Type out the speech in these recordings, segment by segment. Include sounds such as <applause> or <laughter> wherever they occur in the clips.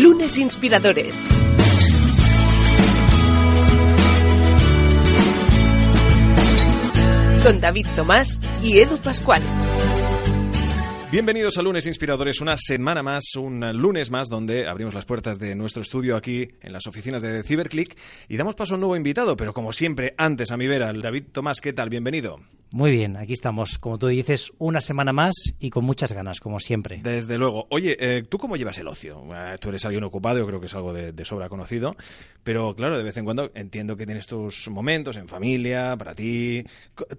Lunes Inspiradores. Con David Tomás y Edu Pascual. Bienvenidos a Lunes Inspiradores, una semana más, un lunes más, donde abrimos las puertas de nuestro estudio aquí en las oficinas de Cyberclick y damos paso a un nuevo invitado, pero como siempre, antes a mi vera, David Tomás, ¿qué tal? Bienvenido. Muy bien, aquí estamos, como tú dices, una semana más y con muchas ganas, como siempre. Desde luego. Oye, eh, ¿tú cómo llevas el ocio? Eh, tú eres alguien ocupado, yo creo que es algo de, sobra conocido, pero claro, de vez en cuando entiendo que tienes tus momentos en familia, para ti.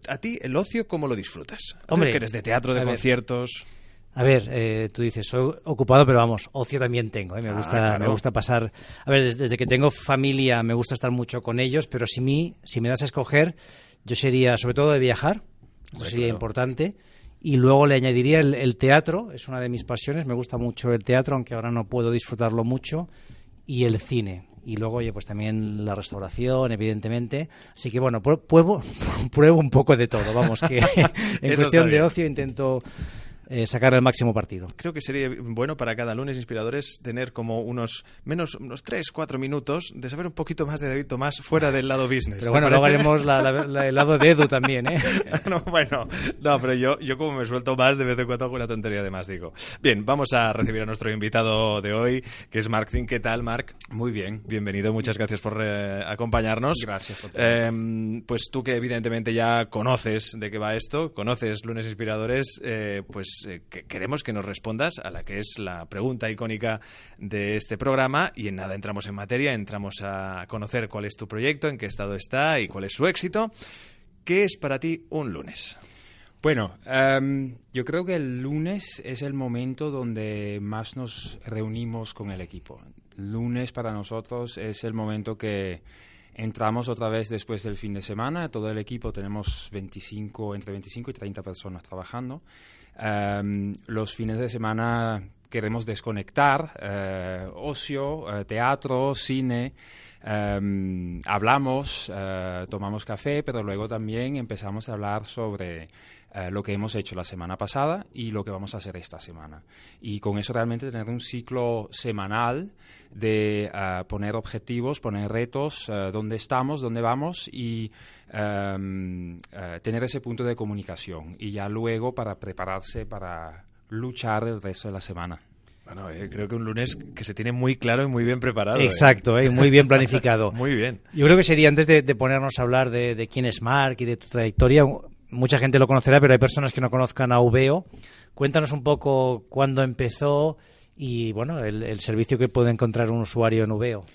¿A ti el ocio cómo lo disfrutas? Hombre, que eres de teatro, de conciertos. A ver, eh, tú dices, soy ocupado, pero vamos, ocio también tengo. ¿eh? Me, ah, gusta, me gusta pasar. A ver, desde, que tengo familia me gusta estar mucho con ellos, pero si, mí, si me das a escoger, yo sería sobre todo de viajar, eso sería importante. Y luego le añadiría el, teatro, es una de mis pasiones, me gusta mucho el teatro, aunque ahora no puedo disfrutarlo mucho, y el cine. Y luego, oye, pues también la restauración, evidentemente. Así que bueno, pruebo, <laughs> pruebo un poco de todo, vamos, que <laughs> en cuestión de ocio intento eh, sacar el máximo partido. Creo que sería bueno para cada lunes inspiradores tener como unos menos unos 3, 4 minutos de saber un poquito más de David Tomás fuera del lado business. Pero bueno, luego haremos el lado de Edu también, ¿eh? <laughs> bueno, no, pero yo, yo como me suelto más, de vez en cuando alguna tontería de más digo. Bien, vamos a recibir a nuestro invitado de hoy, que es Mark Zinn. ¿Qué tal, Mark? Muy bien. Bienvenido, muchas gracias por eh, acompañarnos. Gracias. Por eh, pues tú que evidentemente ya conoces de qué va esto, conoces lunes inspiradores, eh, pues eh, queremos que nos respondas a la que es la pregunta icónica de este programa y en nada entramos en materia, entramos a conocer cuál es tu proyecto, en qué estado está y cuál es su éxito. ¿Qué es para ti un lunes? Bueno, em, yo creo que el lunes es el momento donde más nos reunimos con el equipo. Lunes para nosotros es el momento que entramos otra vez después del fin de semana. Todo el equipo tenemos 25, entre 25 y 30 personas trabajando. Em, los fines de semana queremos desconectar, eh, ocio, eh, teatro, cine. Em, hablamos, eh, tomamos café, pero luego también empezamos a hablar sobre lo que hemos hecho la semana pasada y lo que vamos a hacer esta semana. Y con eso realmente tener un ciclo semanal de poner objetivos, poner retos, dónde estamos, dónde vamos y Em, eh, tener ese punto de comunicación y ya luego para prepararse para luchar el resto de la semana. Bueno, eh, creo que un lunes que se tiene muy claro y muy bien preparado. ¿eh? Exacto, muy bien planificado. <laughs> muy bien. Yo creo que sería antes de, ponernos a hablar de, quién es Mark y de tu trayectoria, mucha gente lo conocerá, pero hay personas que no conozcan a Uveo. Cuéntanos un poco cuándo empezó y bueno, el, servicio que puede encontrar un usuario en Uveo.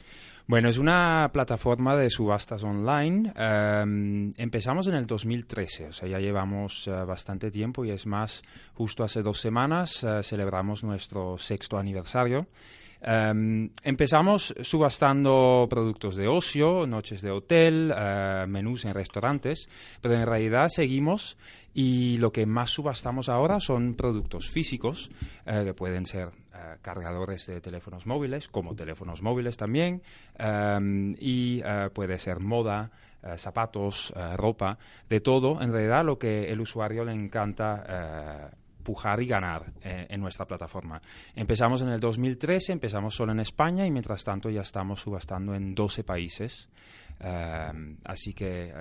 Bueno, es una plataforma de subastas online. Em, empezamos en el 2013, o sea, ya llevamos eh, bastante tiempo y es más, justo hace dos semanas eh, celebramos nuestro sexto aniversario. Em, empezamos subastando productos de ocio, noches de hotel, eh, menús en restaurantes, pero en realidad seguimos y lo que más subastamos ahora son productos físicos, que pueden ser eh, cargadores de teléfonos móviles, como teléfonos móviles también, em, y eh, puede ser moda, eh, zapatos, ropa, de todo, en realidad lo que el usuario le encanta pujar y ganar en nuestra plataforma. Empezamos en el 2013, empezamos solo en España y mientras tanto ya estamos subastando en 12 países. Em, así que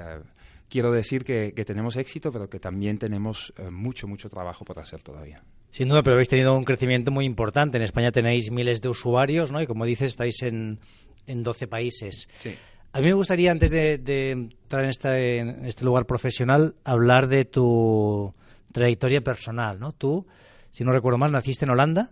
quiero decir que, tenemos éxito, pero que también tenemos mucho, mucho trabajo por hacer todavía. Sin duda, pero habéis tenido un crecimiento muy importante. En España tenéis miles de usuarios, ¿no? Y como dices, estáis en, en 12 países. Sí. A mí me gustaría, antes de, entrar en, en este lugar profesional, hablar de tu trayectoria personal, ¿no? Tú, si no recuerdo mal, naciste en Holanda.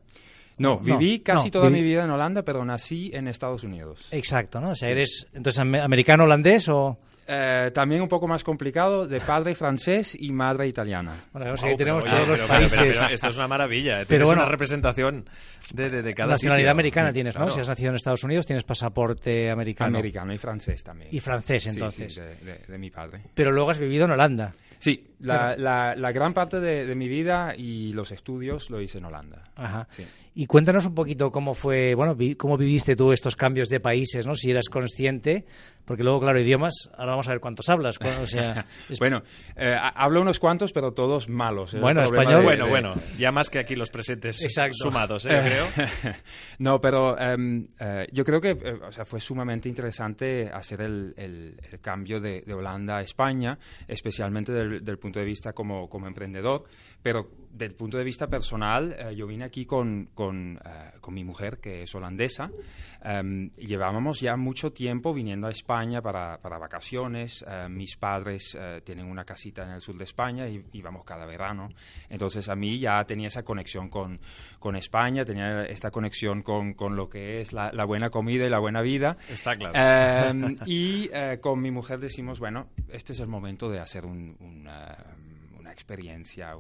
No, viví casi toda mi vida en Holanda, pero nací en Estados Unidos. Exacto, ¿no? O sea, ¿eres entonces americano holandés o...? Eh, también un poco más complicado, de padre francés y madre italiana. Bueno, oh, tenemos todos los países. esto es una maravilla, ¿eh? pero bueno, una representación de, de, cada Nacionalidad americana tienes, ¿no? Si has nacido en Estados Unidos, tienes pasaporte americano. Americano y francés también. Y francés, entonces. Sí, de, de, mi padre. Pero luego has vivido en Holanda. Sí, la, la, gran parte de, mi vida y los estudios lo hice en Holanda. Ajá. Y cuéntanos un poquito cómo fue, bueno, cómo viviste tú estos cambios de países, ¿no? Si eras consciente, porque luego, claro, idiomas, ahora vamos a ver cuántos hablas. O sea, <laughs> bueno, eh, hablo unos cuantos, pero todos malos. ¿eh? Bueno, español. bueno, bueno, ya más que aquí los presentes sumados, ¿eh? creo. <laughs> no, pero em, yo creo que o sea, fue sumamente interesante hacer el, el, cambio de, de, Holanda a España, especialmente del, del punto de vista como, como emprendedor, pero del punto de vista personal, eh, yo vine aquí con, con, eh, con, mi mujer, que es holandesa, em, llevábamos ya mucho tiempo viniendo a España para, para vacaciones. Eh, mis padres tienen una casita en el sur de España y íbamos cada verano. Entonces a mí ya tenía esa conexión con, con España, tenía esta conexión con, con lo que es la, la, buena comida y la buena vida. Está claro. Em, y con mi mujer decimos, bueno, este es el momento de hacer un, una experiencia,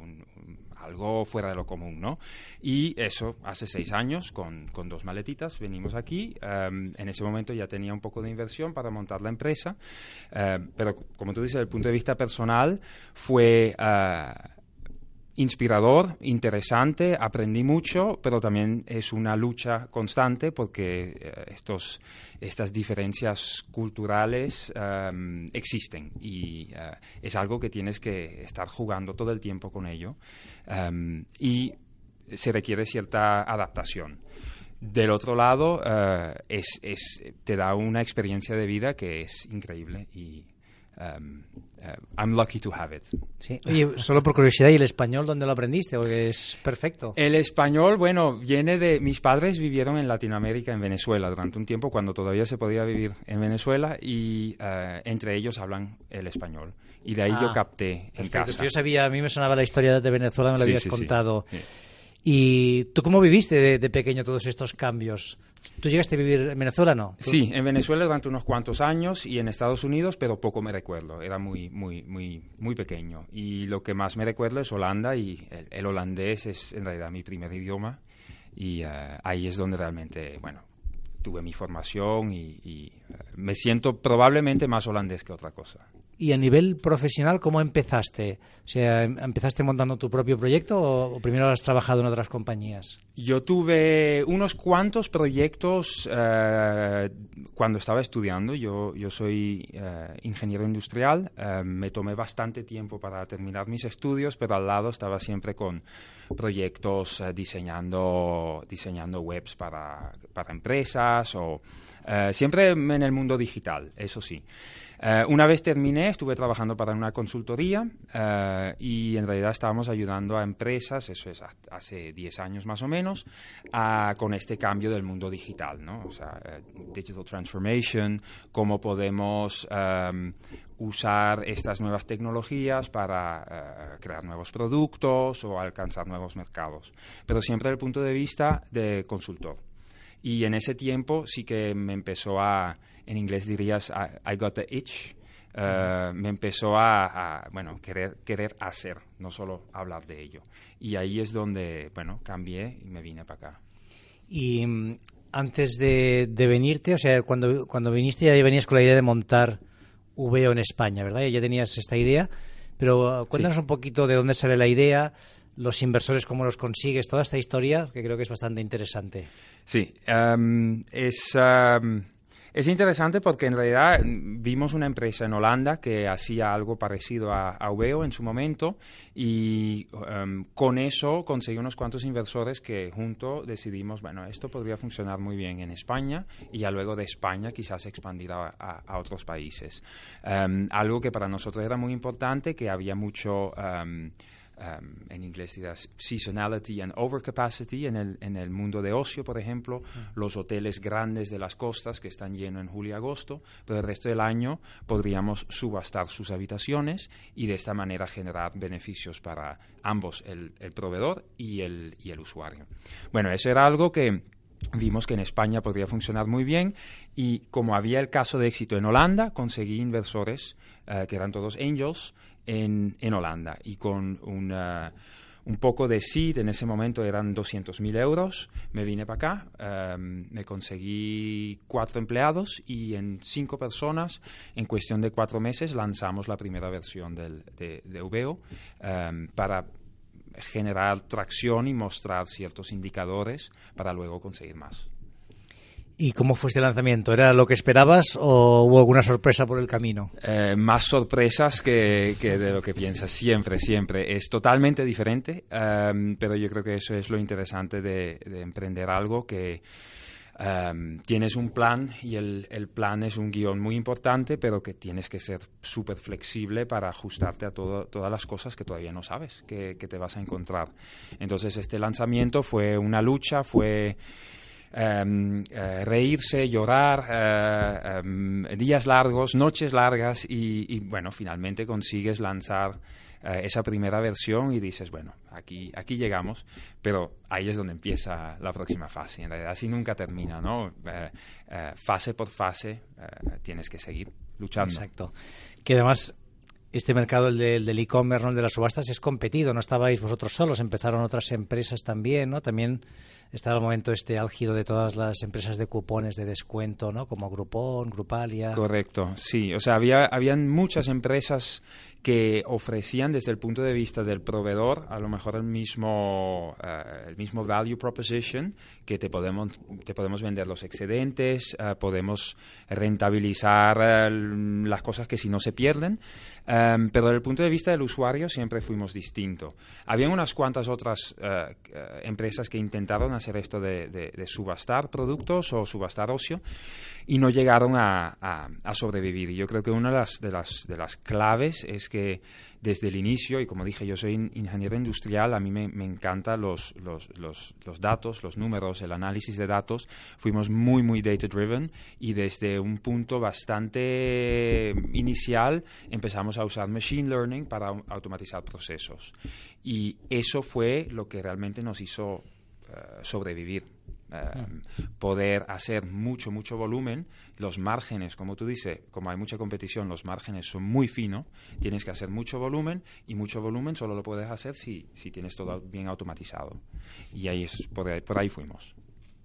algo fuera de lo común, ¿no? Y eso, hace seis años, con, con dos maletitas, venimos aquí. Em, en ese momento ya tenía un poco de inversión para montar la empresa, em, pero como tú dices, desde el punto de vista personal, fue... Uh, inspirador, interesante, aprendí mucho, pero también es una lucha constante porque eh, estos, estas diferencias culturales em, existen y eh, es algo que tienes que estar jugando todo el tiempo con ello em, y se requiere cierta adaptación. Del otro lado, eh, es, es, te da una experiencia de vida que es increíble y Um, uh, I'm lucky to have it. Sí. Oye, solo por curiosidad, ¿y el español dónde lo aprendiste? Porque es perfecto. El español, bueno, viene de... Mis padres vivieron en Latinoamérica, en Venezuela, durante un tiempo cuando todavía se podía vivir en Venezuela y uh, entre ellos hablan el español. Y de ahí yo ah, capté en casa. Yo sabía, a mí me sonaba la historia de Venezuela, me lo habías contado. Sí, ¿Y tú cómo viviste de, pequeño todos estos cambios? ¿Tú llegaste a vivir en Venezuela, no? Sí, en Venezuela durante unos cuantos años y en Estados Unidos, pero poco me recuerdo. Era muy, muy, muy, muy pequeño. Y lo que más me recuerdo es Holanda y el, holandés es en realidad mi primer idioma. Y eh, ahí es donde realmente, bueno, tuve mi formación y, eh, me siento probablemente más holandés que otra cosa. Y a nivel profesional, ¿cómo empezaste? O sea, ¿empezaste montando tu propio proyecto o, primero has trabajado en otras compañías? Yo tuve unos cuantos proyectos eh, cuando estaba estudiando. Yo, yo soy eh, ingeniero industrial. Eh, me tomé bastante tiempo para terminar mis estudios, pero al lado estaba siempre con proyectos diseñando, diseñando webs para, para empresas o siempre en el mundo digital, eso sí. Eh, una vez terminé, estuve trabajando para una consultoría eh, y en realidad estábamos ayudando a empresas, eso es hace 10 años más o menos, con este cambio del mundo digital, ¿no? O sea, eh, digital transformation, cómo podemos em, usar estas nuevas tecnologías para crear nuevos productos o alcanzar nuevos mercados, pero siempre desde el punto de vista de consultor. Y en ese tiempo sí que me empezó a en inglés dirías I, got the itch. Eh, me empezó a, bueno, querer, querer hacer, no solo hablar de ello. Y ahí es donde, bueno, cambié y me vine para acá. Y mm, antes de, venirte, o sea, cuando, cuando viniste ya venías con la idea de montar VO en España, ¿verdad? Ya tenías esta idea, pero cuéntanos un poquito de dónde sale la idea, los inversores, cómo los consigues, toda esta historia, que creo que es bastante interesante. Sí, em, es... Em, es interesante porque en realidad vimos una empresa en Holanda que hacía algo parecido a, a en su momento y em, con eso conseguí unos cuantos inversores que juntos decidimos, bueno, esto podría funcionar muy bien en España y ya luego de España quizás expandir a, otros países. Em, algo que para nosotros era muy importante, que había mucho... Um, en inglés dirás seasonality and overcapacity en el, en el mundo de ocio, por ejemplo, los hoteles grandes de las costas que están llenos en julio y agosto, pero el resto del año podríamos subastar sus habitaciones y de esta manera generar beneficios para ambos, el, el proveedor y el, y el usuario. Bueno, eso era algo que vimos que en España podría funcionar muy bien y como había el caso de éxito en Holanda, conseguí inversores eh, que eran todos angels en, en Holanda. Y con una, un poco de seed, en ese momento eran 200.000 euros, me vine para acá, em, me conseguí cuatro empleados y en cinco personas, en cuestión de cuatro meses, lanzamos la primera versión del, de, de em, para generar tracción y mostrar ciertos indicadores para luego conseguir más. ¿Y cómo fue este lanzamiento? ¿Era lo que esperabas o hubo alguna sorpresa por el camino? Eh, más sorpresas que, de lo que piensas, siempre, siempre. Es totalmente diferente, em, pero yo creo que eso es lo interesante de, emprender algo que... em, tienes un plan y el, plan es un guion muy importante, pero que tienes que ser súper flexible para ajustarte a todo, todas las cosas que todavía no sabes que, te vas a encontrar. Entonces, este lanzamiento fue una lucha, fue Em, eh, reírse, llorar, eh, em, días largos, noches largas y, bueno, finalmente consigues lanzar eh, esa primera versión y dices, bueno, aquí, aquí llegamos, pero ahí es donde empieza la próxima fase. En realidad, así nunca termina, ¿no? fase por fase tienes que seguir luchando. Exacto. Que además este mercado, el, del e-commerce, el de las subastas, es competido. No estabais vosotros solos, empezaron otras empresas también, ¿no? También estaba el momento este álgido de todas las empresas de cupones de descuento, ¿no? Como Groupon, Grupalia. Correcto, sí. O sea, había habían muchas empresas que ofrecían desde el punto de vista del proveedor a lo mejor el mismo, uh, el mismo value proposition, que te podemos, te podemos vender los excedentes, uh, podemos rentabilizar uh, las cosas que si no se pierden, um, pero desde el punto de vista del usuario siempre fuimos distintos. Habían unas cuantas otras empresas que intentaron hacer esto de, de, de, subastar productos o subastar ocio y no llegaron a, a, a sobrevivir. Y yo creo que una de las, de las, de las claves es que desde el inicio, y como dije, yo soy ingeniero industrial, a mí me, me encantan los, los, los, los, datos, los números, el análisis de datos. Fuimos muy, muy data-driven y desde un punto bastante inicial empezamos a usar machine learning para automatizar procesos. Y eso fue lo que realmente nos hizo sobrevivir. Eh, poder hacer mucho, mucho volumen. Los márgenes, como tú dices, como hay mucha competición, los márgenes son muy finos, tienes que hacer mucho volumen y mucho volumen solo lo puedes hacer si, si tienes todo bien automatizado. Y ahí es, por, ahí, por ahí fuimos.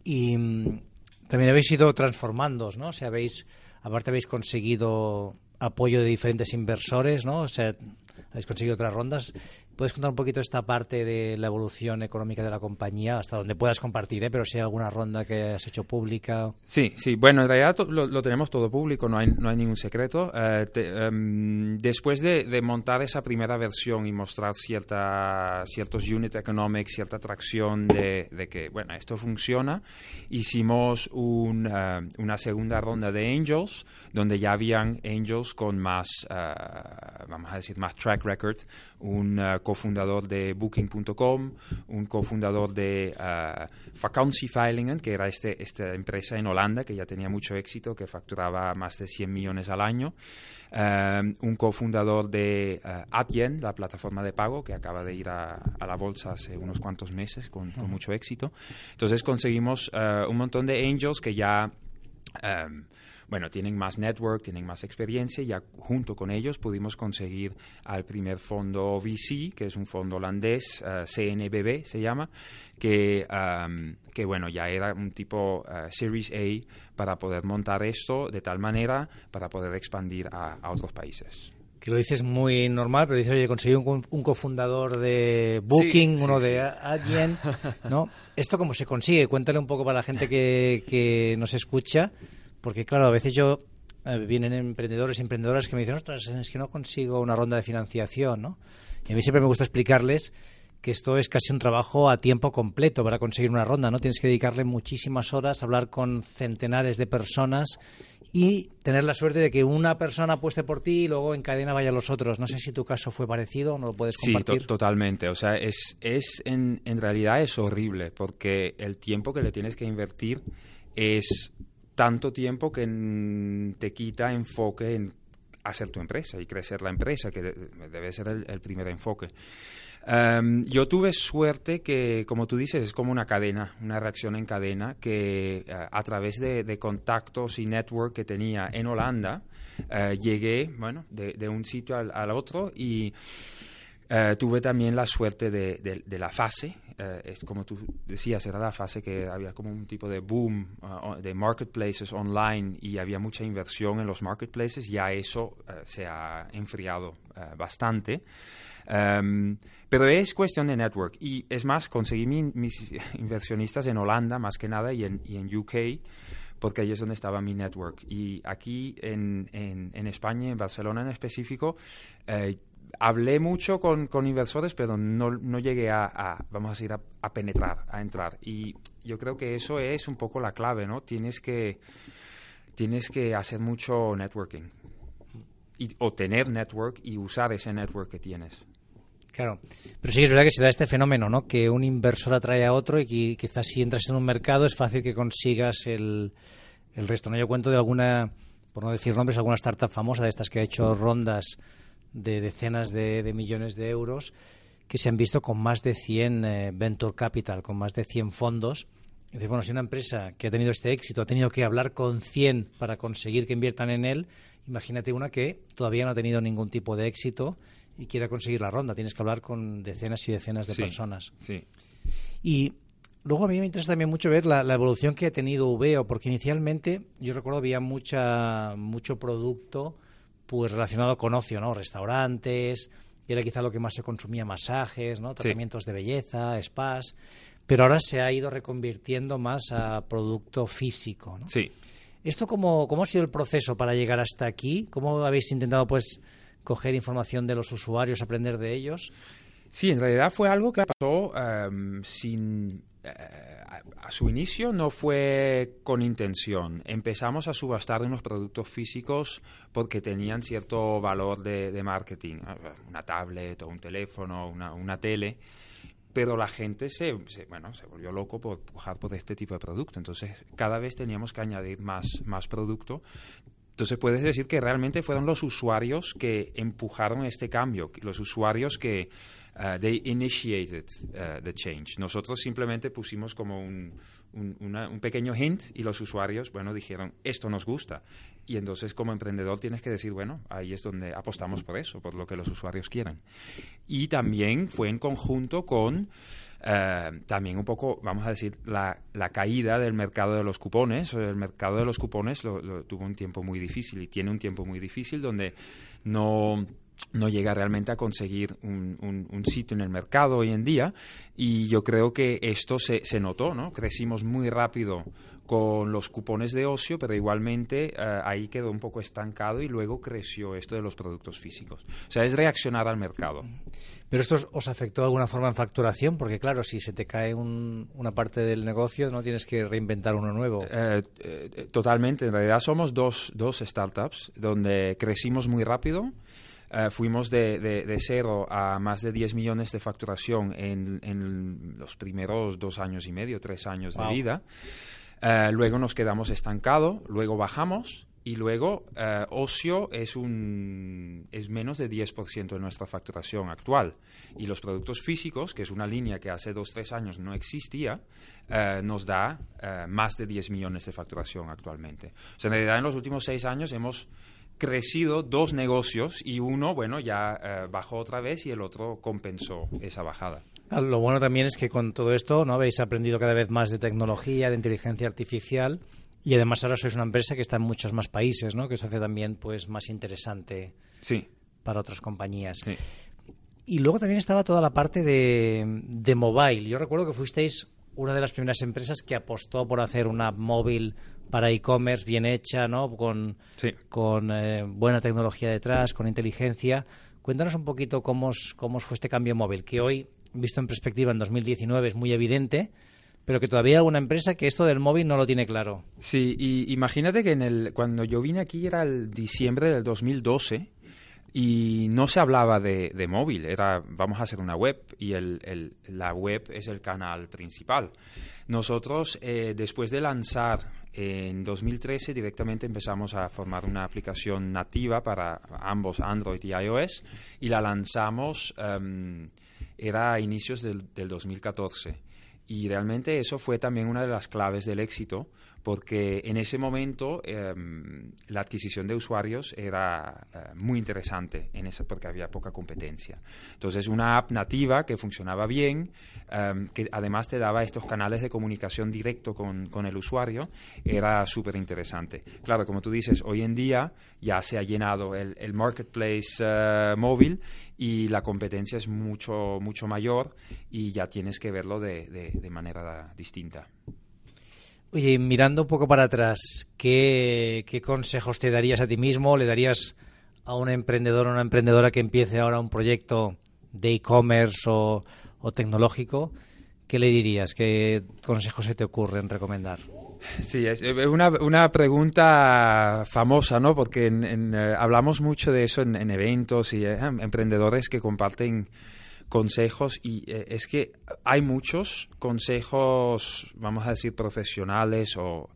Y mm, también habéis ido transformándoos, ¿no? O sea, habéis, aparte habéis conseguido apoyo de diferentes inversores, ¿no? O sea, habéis conseguido otras rondas. ¿Puedes contar un poquito esta parte de la evolución económica de la compañía, hasta donde puedas compartir, ¿eh? pero si hay alguna ronda que has hecho pública? Sí, sí. Bueno, en realidad lo, tenemos todo público, no hay, no hay ningún secreto. Eh, em, después de, montar esa primera versión y mostrar cierta, ciertos unit economics, cierta atracción de, de que, bueno, esto funciona, hicimos un, eh, una segunda ronda de angels, donde ya habían angels con más, eh, vamos a decir, más track record, un cofundador de Booking.com, un cofundador de uh, que era este, esta empresa en Holanda que ya tenía mucho éxito, que facturaba más de 100 millones al año. Um, un cofundador de uh, Adyen, la plataforma de pago, que acaba de ir a, la bolsa hace unos cuantos meses con, mucho éxito. Entonces conseguimos uh, un montón de angels que ya... Um, bueno, tienen más network, tienen más experiencia, y ya junto con ellos pudimos conseguir al primer fondo VC, que es un fondo holandés, uh, eh, CNBB se llama, que, um, que bueno, ya era un tipo uh, Series A para poder montar esto de tal manera para poder expandir a, a otros países que lo dices muy normal, pero dices, oye, conseguí un, un cofundador de Booking, uno de alguien, ¿no? <laughs> ¿Esto cómo se consigue? Cuéntale un poco para la gente que, que nos escucha porque, claro, a veces yo eh, vienen emprendedores y emprendedoras que me dicen, ostras, es que no consigo una ronda de financiación, ¿no? Y a mí siempre me gusta explicarles que esto es casi un trabajo a tiempo completo para conseguir una ronda, ¿no? Tienes que dedicarle muchísimas horas, hablar con centenares de personas y tener la suerte de que una persona apueste por ti y luego en cadena vayan los otros. No sé si tu caso fue parecido o no lo puedes compartir. Sí, totalmente. O sea, es, es en, en realidad es horrible porque el tiempo que le tienes que invertir es tanto tiempo que te quita enfoque en hacer tu empresa y crecer la empresa, que debe ser el, primer enfoque. Em, yo tuve suerte que, como tú dices, es como una cadena, una reacción en cadena, que eh, a través de, contactos y network que tenía en Holanda, eh, llegué, bueno, de, un sitio al, al otro y Eh, tuve también la suerte de, la fase, eh, es, como tú decías, era la fase que había como un tipo de boom uh, de marketplaces online y había mucha inversión en los marketplaces, ya eso se ha enfriado bastante. Um, pero es cuestión de network y es más, conseguí mis <laughs> inversionistas en Holanda más que nada y en, y en UK porque ahí es donde estaba mi network. Y aquí en, en, en España, en Barcelona en específico, eh, hablé mucho con, inversores, pero no, no llegué a, vamos a decir, a, penetrar, a entrar. Y yo creo que eso es un poco la clave, ¿no? Tienes que, tienes que hacer mucho networking. Y, o tener network y usar ese network que tienes. Claro, pero sí es verdad que se da este fenómeno, ¿no? Que un inversor atrae a otro y que quizás si entras en un mercado es fácil que consigas el, el resto. ¿no? Yo cuento de alguna, por no decir nombres, alguna startup famosa de estas que ha hecho rondas de decenas de, millones de euros que se han visto con más de 100 eh, venture capital, con más de 100 fondos. Es bueno, si una empresa que ha tenido este éxito ha tenido que hablar con 100 para conseguir que inviertan en él, imagínate una que todavía no ha tenido ningún tipo de éxito y quiera conseguir la ronda. Tienes que hablar con decenas y decenas de personas. Sí. Y luego a mí me interesa también mucho ver la, evolución que ha tenido Uveo, porque inicialmente yo recuerdo había mucha, mucho producto pues relacionado con ocio, ¿no? Restaurantes, y era quizá lo que más se consumía, masajes, ¿no? Tratamientos de belleza, spas, pero ahora se ha ido reconvirtiendo más a producto físico, ¿no? Sí. ¿Esto cómo, cómo ha sido el proceso para llegar hasta aquí? ¿Cómo habéis intentado, pues, coger información de los usuarios, aprender de ellos? Sí, en realidad fue algo que pasó em, sin eh, a, su inicio no fue con intención. Empezamos a subastar unos productos físicos porque tenían cierto valor de, marketing, una tablet o un teléfono, una, tele pero la gente se, bueno, se volvió loco por pujar por este tipo de producto. Entonces, cada vez teníamos que añadir más, más producto. Entonces, puedes decir que realmente fueron los usuarios que empujaron este cambio, los usuarios que Uh, they initiated uh, the change. Nosotros simplemente pusimos como un, un, pequeño hint y los usuarios, bueno, dijeron, esto nos gusta. Y entonces como emprendedor tienes que decir, bueno, ahí es donde apostamos por eso, por lo que los usuarios quieren. Y también fue en conjunto con... Uh, también un poco, vamos a decir, la, la, caída del mercado de los cupones. El mercado de los cupones lo, tuvo un tiempo muy difícil y tiene un tiempo muy difícil donde no no llega realmente a conseguir un, un, sitio en el mercado hoy en día y yo creo que esto se, se, notó, ¿no? Crecimos muy rápido con los cupones de ocio, pero igualmente eh, ahí quedó un poco estancado y luego creció esto de los productos físicos. O sea, es reaccionar al mercado. ¿Pero esto os afectó de alguna forma en facturación? Porque claro, si se te cae una parte del negocio, no tienes que reinventar uno nuevo. Eh, eh, totalmente. En realidad somos dos, dos startups donde crecimos muy rápido eh, fuimos de, de, cero a más de 10 millones de facturación en, los primeros dos años y medio, tres años de vida. Eh, luego nos quedamos estancados, luego bajamos y luego uh, ocio es, un, es menos de 10% de nuestra facturación actual. Y los productos físicos, que es una línea que hace dos, tres años no existía, nos da más de 10 millones de facturación actualmente. O sea, en realidad en los últimos seis años hemos crecido dos negocios y uno, bueno, ya eh, bajó otra vez y el otro compensó esa bajada. Ah, lo bueno también es que con todo esto no habéis aprendido cada vez más de tecnología, de inteligencia artificial y además ahora sois una empresa que está en muchos más países, ¿no? Que eso hace también pues más interesante sí. para otras compañías. Sí. Y luego también estaba toda la parte de, de mobile. Yo recuerdo que fuisteis una de las primeras empresas que apostó por hacer una móvil para e-commerce bien hecha, ¿no? Con, con eh, buena tecnología detrás, con inteligencia. Cuéntanos un poquito cómo, cómo fue este cambio móvil, que hoy, visto en perspectiva en 2019, es muy evidente, pero que todavía hay alguna empresa que esto del móvil no lo tiene claro. Sí, y imagínate que en el, cuando yo vine aquí era el diciembre del 2012 y no se hablaba de, de móvil, era vamos a hacer una web y el, el, la web es el canal principal. Nosotros, eh, después de lanzar en 2013, directamente empezamos a formar una aplicación nativa para ambos Android y iOS y la lanzamos, um, era a inicios del, del 2014 Y realmente eso fue también una de las claves del éxito, porque en ese momento em, la adquisición de usuarios era eh, muy interesante en esa, porque había poca competencia. Entonces, una app nativa que funcionaba bien, em, que además te daba estos canales de comunicación directo con, con el usuario, era súper interesante. Claro, como tú dices, hoy en día ya se ha llenado el, el marketplace eh, móvil y la competencia es mucho, mucho mayor y ya tienes que verlo de, de, manera distinta. Oye, mirando un poco para atrás, ¿qué, consejos te darías a ti mismo? ¿Le darías a un emprendedor o una emprendedora que empiece ahora un proyecto de e-commerce o, tecnológico? ¿Qué le dirías? ¿Qué consejos se te ocurren recomendar? Sí, es una, una pregunta famosa, ¿no? Porque eh, hablamos mucho de eso en, eventos y eh, emprendedores que comparten consejos y eh, es que hay muchos consejos, vamos a decir, profesionales o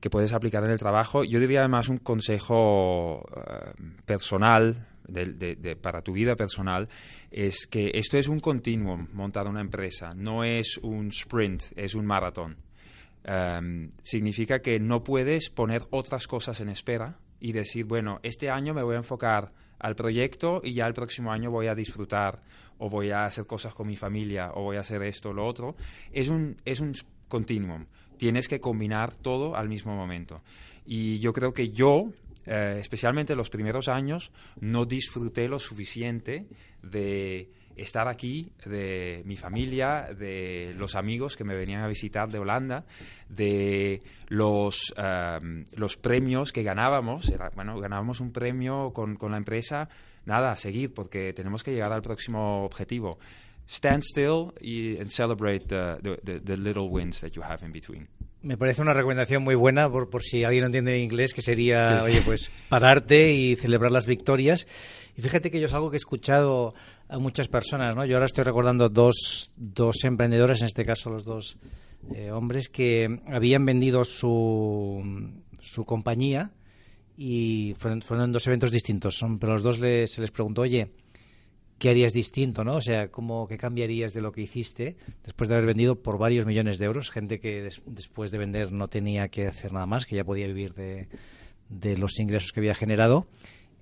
que puedes aplicar en el trabajo. Yo diría además un consejo eh, personal para tu vida personal es que esto es un continuum montar una empresa, no es un sprint, es un maratón. Em, significa que no puedes poner otras cosas en espera y decir, bueno, este año me voy a enfocar al proyecto y ya el próximo año voy a disfrutar o voy a hacer cosas con mi familia o voy a hacer esto o lo otro. Es un, es un continuum. Tienes que combinar todo al mismo momento. Y yo creo que yo, eh, especialmente los primeros años, no disfruté lo suficiente de estar aquí, de mi familia, de los amigos que me venían a visitar de Holanda, de los, um, los premios que ganábamos. bueno, ganábamos un premio con, con la empresa, nada, a seguir, porque tenemos que llegar al próximo objetivo. Stand still and celebrate the, the, the little wins that you have in between. Me parece una recomendación muy buena por, por si alguien no entiende inglés, que sería, oye, pues <laughs> pararte y celebrar las victorias. Y fíjate que yo es algo que he escuchado a muchas personas, ¿no? Yo ahora estoy recordando dos, dos emprendedores, en este caso los dos eh, hombres, que habían vendido su, su compañía y fueron, fueron dos eventos distintos, son, pero los dos se les preguntó, oye, ¿qué harías distinto, no? O sea, ¿cómo, ¿qué cambiarías de lo que hiciste después de haber vendido por varios millones de euros? Gente que después de vender no tenía que hacer nada más, que ya podía vivir de, de los ingresos que había generado.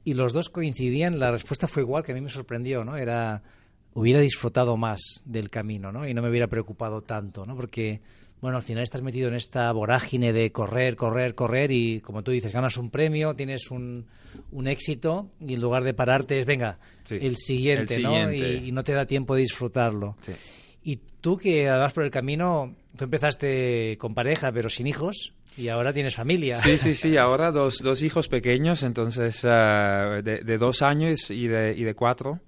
Y los dos coincidían, la respuesta fue igual, que a mí me sorprendió, ¿no? Era, hubiera disfrutado más del camino, ¿no? Y no me hubiera preocupado tanto, ¿no? Porque bueno, al final estás metido en esta vorágine de correr, correr, correr y como tú dices, ganas un premio, tienes un, un éxito y en lugar de pararte es, venga, el, siguiente, ¿no? Y, no te da tiempo de disfrutarlo. Y tú que vas por el camino, tú empezaste con pareja pero sin hijos y ahora tienes familia. Sí, sí, sí, ahora dos, dos hijos pequeños, entonces ah, de, de, dos años y de, y de cuatro.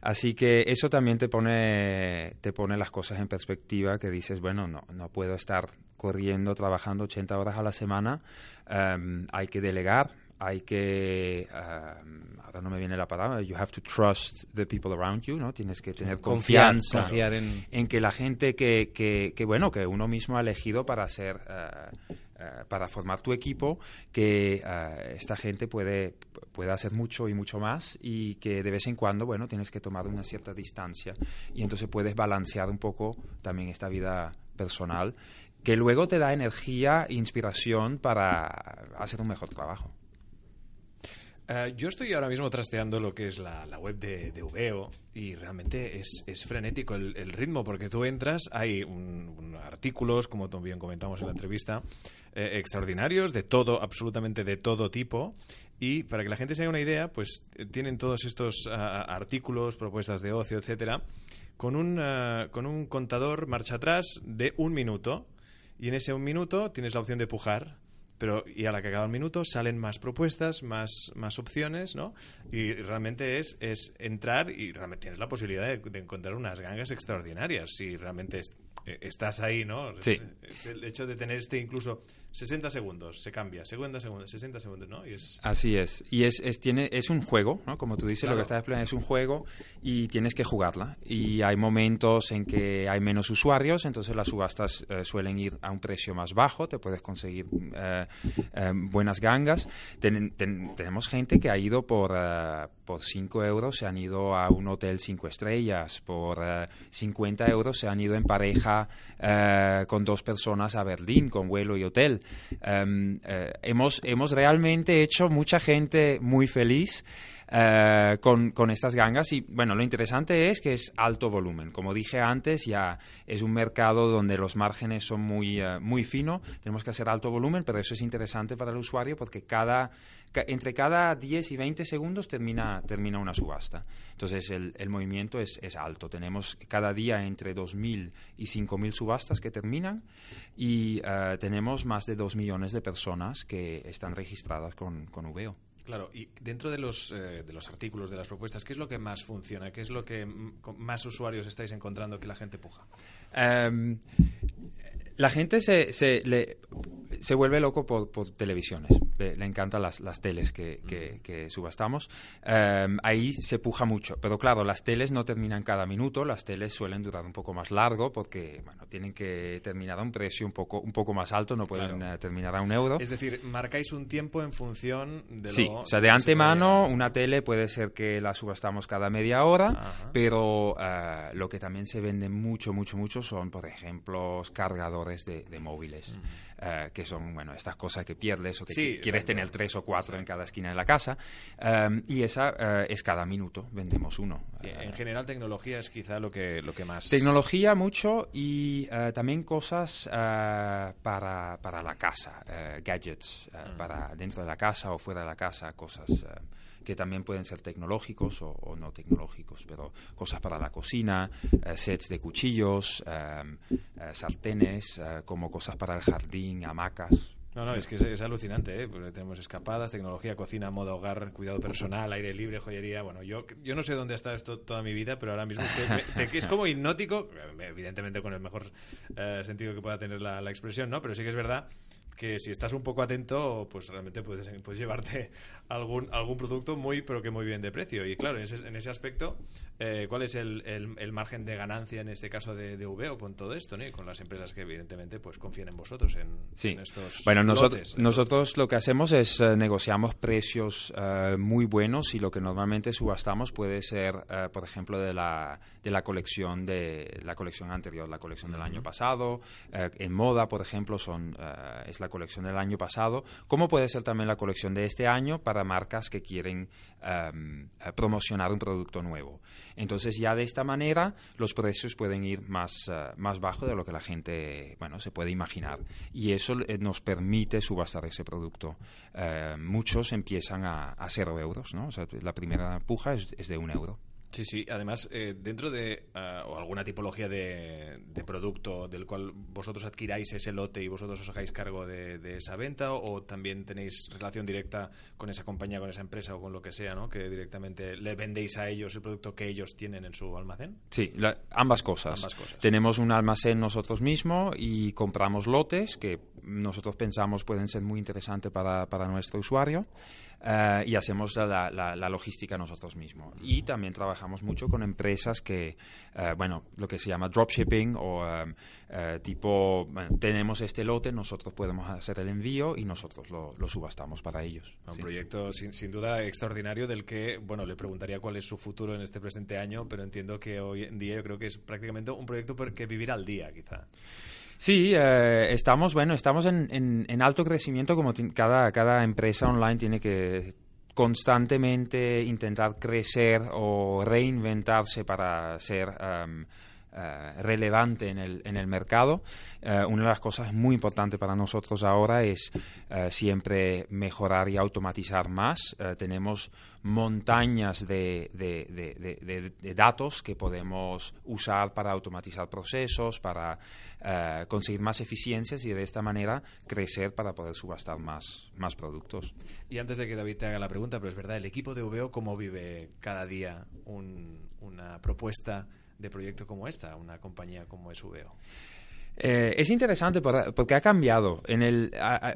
Así que eso también te pone, te pone las cosas en perspectiva, que dices, bueno, no, no puedo estar corriendo, trabajando 80 horas a la semana, em, hay que delegar, hay que, um, ahora no me viene la palabra, you have to trust the people around you, ¿no? Tienes que tener confianza confiar en... en... que la gente que, que, que, bueno, que uno mismo ha elegido para ser... Uh, eh, para formar tu equipo, que eh, esta gente puede, puede hacer mucho y mucho más y que de vez en cuando, bueno, tienes que tomar una cierta distancia y entonces puedes balancear un poco también esta vida personal que luego te da energía e inspiración para hacer un mejor trabajo. Eh, yo estoy ahora mismo trasteando lo que es la, web de, de, y realmente es, es frenético el, ritmo porque tú entras, hay un, artículos, como también comentamos en la entrevista, eh, extraordinarios, de todo, absolutamente de todo tipo. Y para que la gente se haga una idea, pues eh, tienen todos estos ah, artículos, propuestas de ocio, etcétera, con un, ah, con un contador marcha atrás de un minuto. Y en ese un minuto tienes la opción de pujar pero y a la que acaba el minuto salen más propuestas, más, más opciones, ¿no? Y realmente es, es entrar y realmente tienes la posibilidad de, encontrar unas gangas extraordinarias si realmente eh, estás ahí, ¿no? Sí. Es, el hecho de tener este incluso 60 segundos, se cambia, 60 segundos, 60 segundos, ¿no? Y es... Así es. Y es, es, tiene, es un juego, ¿no? Como tú dices, lo que estás explicando es un juego y tienes que jugarla. Y hay momentos en que hay menos usuarios, entonces las subastas eh, suelen ir a un precio más bajo, te puedes conseguir eh, buenas gangas. tenemos gente que ha ido por, por 5 euros, se han ido a un hotel 5 estrellas, por 50 euros se han ido en pareja eh, con dos personas a Berlín con vuelo y hotel. Em, eh, hemos, hemos realmente hecho mucha gente muy feliz. Eh, con, con, estas gangas. Y bueno, lo interesante es que es alto volumen. Como dije antes, ya es un mercado donde los márgenes son muy, muy finos. Tenemos que hacer alto volumen, pero eso es interesante para el usuario porque cada, ca entre cada 10 y 20 segundos termina, termina una subasta. Entonces el, el movimiento es, es, alto. Tenemos cada día entre 2.000 y 5.000 subastas que terminan y uh, tenemos más de 2 millones de personas que están registradas con, con VO. Claro, y dentro de los, eh, de los artículos, de las propuestas, ¿qué es lo que más funciona? ¿Qué es lo que más usuarios estáis encontrando que la gente puja? Um, la gente se, se, le, se vuelve loco por, por televisiones. Le, le, encantan las, las teles que, que, que subastamos. Um, ahí se puja mucho. Pero claro, las teles no terminan cada minuto. Las teles suelen durar un poco más largo porque bueno, tienen que terminar a un precio un poco, un poco más alto. No pueden claro. uh, terminar a un euro. Es decir, marcáis un tiempo en función de sí, lo... o sea, de antemano, una tele puede ser que la subastamos cada media hora, Ajá. pero uh, lo que también se vende mucho, mucho, mucho son, por ejemplo, cargadores de, de móviles, uh -huh. uh, que son, bueno, estas cosas que pierdes o que sí, quieres tener tres o cuatro sí. en cada esquina de la casa. Um, y esa uh, es cada minuto, vendemos uno. En general, tecnología es quizá lo que, lo que más... Tecnología mucho y también cosas para, para la casa, gadgets, -huh. para dentro de la casa o fuera de la casa, cosas que también pueden ser tecnológicos o, no tecnológicos, pero cosas para la cocina, uh, sets de cuchillos, um, uh, sartenes, como cosas para el jardín, hamacas. No, no, es que es, alucinante, ¿eh? Porque tenemos escapadas, tecnología, cocina, modo hogar, cuidado personal, aire libre, joyería. Bueno, yo, yo no sé dónde ha estado esto toda mi vida, pero ahora mismo es, como hipnótico, evidentemente con el mejor sentido que pueda tener la, la expresión, ¿no? Pero sí que es verdad que si estás un poco atento, pues realmente puedes, puedes llevarte <laughs> algún, algún producto muy, pero que muy bien de precio. Y claro, en ese, en ese aspecto, eh, ¿cuál es el, el, el, margen de ganancia en este caso de, de VO con todo esto, ¿no? Y con las empresas que evidentemente pues confían en vosotros en, sí. en estos Bueno, nosotros, nosotros lo que hacemos es uh, negociamos precios uh, muy buenos y lo que normalmente subastamos puede ser, uh, por ejemplo, de la, de la colección de la colección anterior, la colección del uh -huh. año pasado. en moda, por ejemplo, son es la colección del año pasado, como puede ser también la colección de este año para marcas que quieren um, promocionar un producto nuevo. Entonces ya de esta manera los precios pueden ir más, uh, más bajo de lo que la gente bueno, se puede imaginar. Y eso eh, nos permite subastar ese producto. Muchos empiezan a, cero euros, ¿no? O sea, la primera puja es de un euro. Sí, sí. Además, eh, dentro de uh, o alguna tipología de, de, producto del cual vosotros adquiráis ese lote y vosotros os hagáis cargo de, de, esa venta, o también tenéis relación directa con esa compañía, con esa empresa o con lo que sea, ¿no? Que directamente le vendéis a ellos el producto que ellos tienen en su almacén. Sí, la, ambas cosas. Ambas cosas. Tenemos un almacén nosotros mismos y compramos lotes que nosotros pensamos pueden ser muy interesantes para, para nuestro usuario. Uh, y hacemos la, la, la, logística nosotros mismos. Y también trabajamos mucho con empresas que, uh, bueno, lo que se llama dropshipping o um, uh, tipo, bueno, tenemos este lote, nosotros podemos hacer el envío y nosotros lo, lo subastamos para ellos. Un sí. proyecto sin, sin, duda extraordinario del que, bueno, le preguntaría cuál es su futuro en este presente año, pero entiendo que hoy en día yo creo que es prácticamente un proyecto que vivir al día, quizá. Sí, eh, estamos, bueno, estamos en, en, alto crecimiento como cada, cada empresa online tiene que constantemente intentar crecer o reinventarse para ser um, uh, relevante en el, en el mercado. Uh, una de las cosas muy importantes para nosotros ahora es uh, siempre mejorar y automatizar más. tenemos montañas de, de, datos que podemos usar para automatizar procesos, para conseguir más eficiencias y de esta manera crecer para poder subastar más, más productos. Y antes de que David te haga la pregunta, pero es verdad, el equipo de VO, ¿cómo vive cada día un, una propuesta? De proyecto como esta, una compañía como es VO? Eh, es interesante porque ha cambiado. En el, a, a,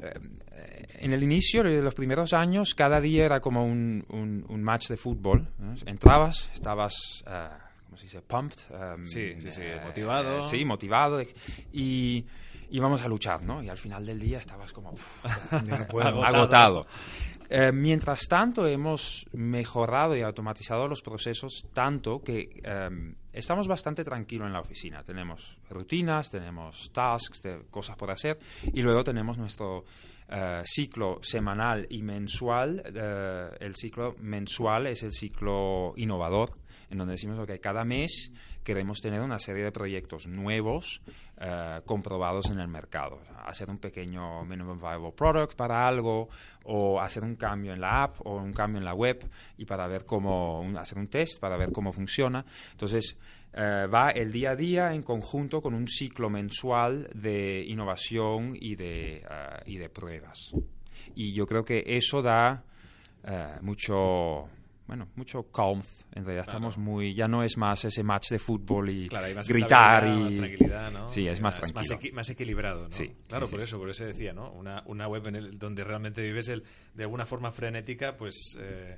en el inicio de los primeros años, cada día era como un, un, un match de fútbol. ¿no? Entrabas, estabas, uh, ¿cómo se dice? Pumped. Um, sí, sí, sí, eh, motivado. Eh, sí, motivado. Y íbamos a luchar, ¿no? Y al final del día estabas como uf, <laughs> agotado. agotado. Eh, mientras tanto, hemos mejorado y automatizado los procesos tanto que eh, estamos bastante tranquilos en la oficina. Tenemos rutinas, tenemos tasks, cosas por hacer y luego tenemos nuestro eh, ciclo semanal y mensual. Eh, el ciclo mensual es el ciclo innovador, en donde decimos que cada mes queremos tener una serie de proyectos nuevos eh, comprobados en el mercado. Hacer un pequeño minimum viable product para algo o hacer un cambio en la app o un cambio en la web y para ver cómo, hacer un test para ver cómo funciona. Entonces, eh, va el día a día en conjunto con un ciclo mensual de innovación y de, eh, y de pruebas. Y yo creo que eso da mucho, bueno, mucho calm en realidad estamos muy, ya no es más ese match de fútbol y gritar y más tranquilidad, ¿no? Sí, es más tranquilo, más, equilibrado, ¿no? Sí, claro, por eso, por eso decía, ¿no? Una, una web en el, donde realmente vives el, de alguna forma frenética, pues. Eh,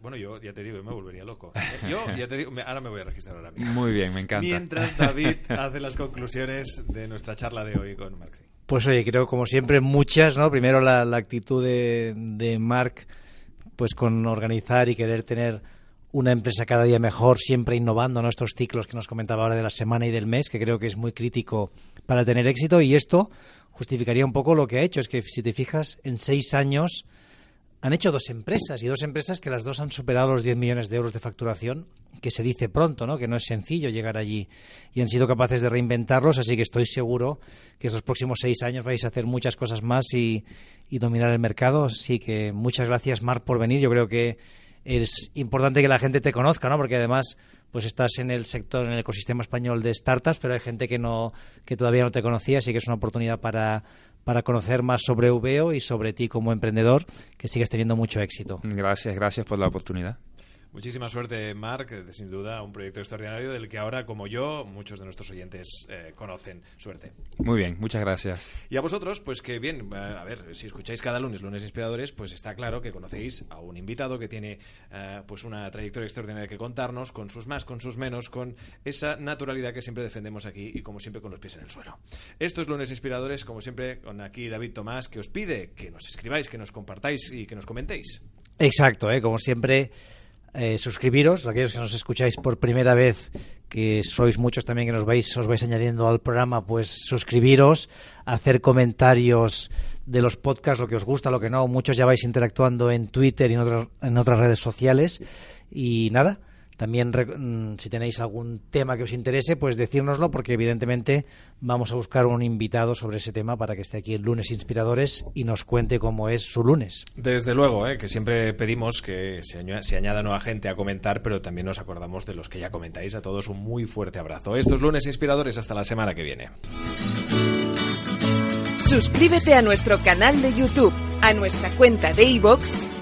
bueno, yo ya te digo, me volvería loco. Yo ya te digo, ahora me voy a registrar ahora mismo. Muy bien, me encanta. Mientras David <laughs> hace las conclusiones de nuestra charla de hoy con Marc. Pues oye, creo como siempre muchas, ¿no? Primero la, la actitud de, de Marc, pues con organizar y querer tener una empresa cada día mejor, siempre innovando nuestros ciclos que nos comentaba ahora de la semana y del mes, que creo que es muy crítico para tener éxito. Y esto justificaría un poco lo que ha hecho. Es que si te fijas, en seis años han hecho dos empresas y dos empresas que las dos han superado los 10 millones de euros de facturación, que se dice pronto, ¿no? que no es sencillo llegar allí. Y han sido capaces de reinventarlos, así que estoy seguro que esos próximos seis años vais a hacer muchas cosas más y, y dominar el mercado. Así que muchas gracias, Marc, por venir. Yo creo que es importante que la gente te conozca, ¿no? Porque además pues estás en el sector, en el ecosistema español de startups, pero hay gente que no que todavía no te conocía, así que es una oportunidad para, para conocer más sobre Uveo y sobre ti como emprendedor, que sigues teniendo mucho éxito. Gracias, gracias por la oportunidad. Muchísima suerte, Marc. Sin duda, un proyecto extraordinario del que ahora, como yo, muchos de nuestros oyentes eh, conocen. Suerte. Muy bien, muchas gracias. Y a vosotros, pues que bien, a ver, si escucháis cada lunes Lunes Inspiradores, pues está claro que conocéis a un invitado que tiene eh, pues una trayectoria extraordinaria que contarnos, con sus más, con sus menos, con esa naturalidad que siempre defendemos aquí y como siempre con los pies en el suelo. Estos Lunes Inspiradores, como siempre, con aquí David Tomás, que os pide que nos escribáis, que nos compartáis y que nos comentéis. Exacto, ¿eh? como siempre eh, suscribiros, aquellos que nos escucháis por primera vez, que sois muchos también que nos vais, os vais añadiendo al programa, pues suscribiros, hacer comentarios de los podcasts, lo que os gusta, lo que no. Muchos ya vais interactuando en Twitter y en otras redes sociales. Y nada, también, mm, si tenéis algún tema que os interese, pues decírnoslo, porque evidentemente vamos a buscar un invitado sobre ese tema para que esté aquí el lunes Inspiradores y nos cuente cómo es su lunes. Desde luego, ¿eh? que siempre pedimos que se, se añada nueva gente a comentar, pero también nos acordamos de los que ya comentáis. A todos un muy fuerte abrazo. Estos lunes Inspiradores hasta la semana que viene. Suscríbete a nuestro canal de YouTube, a nuestra cuenta de iVoox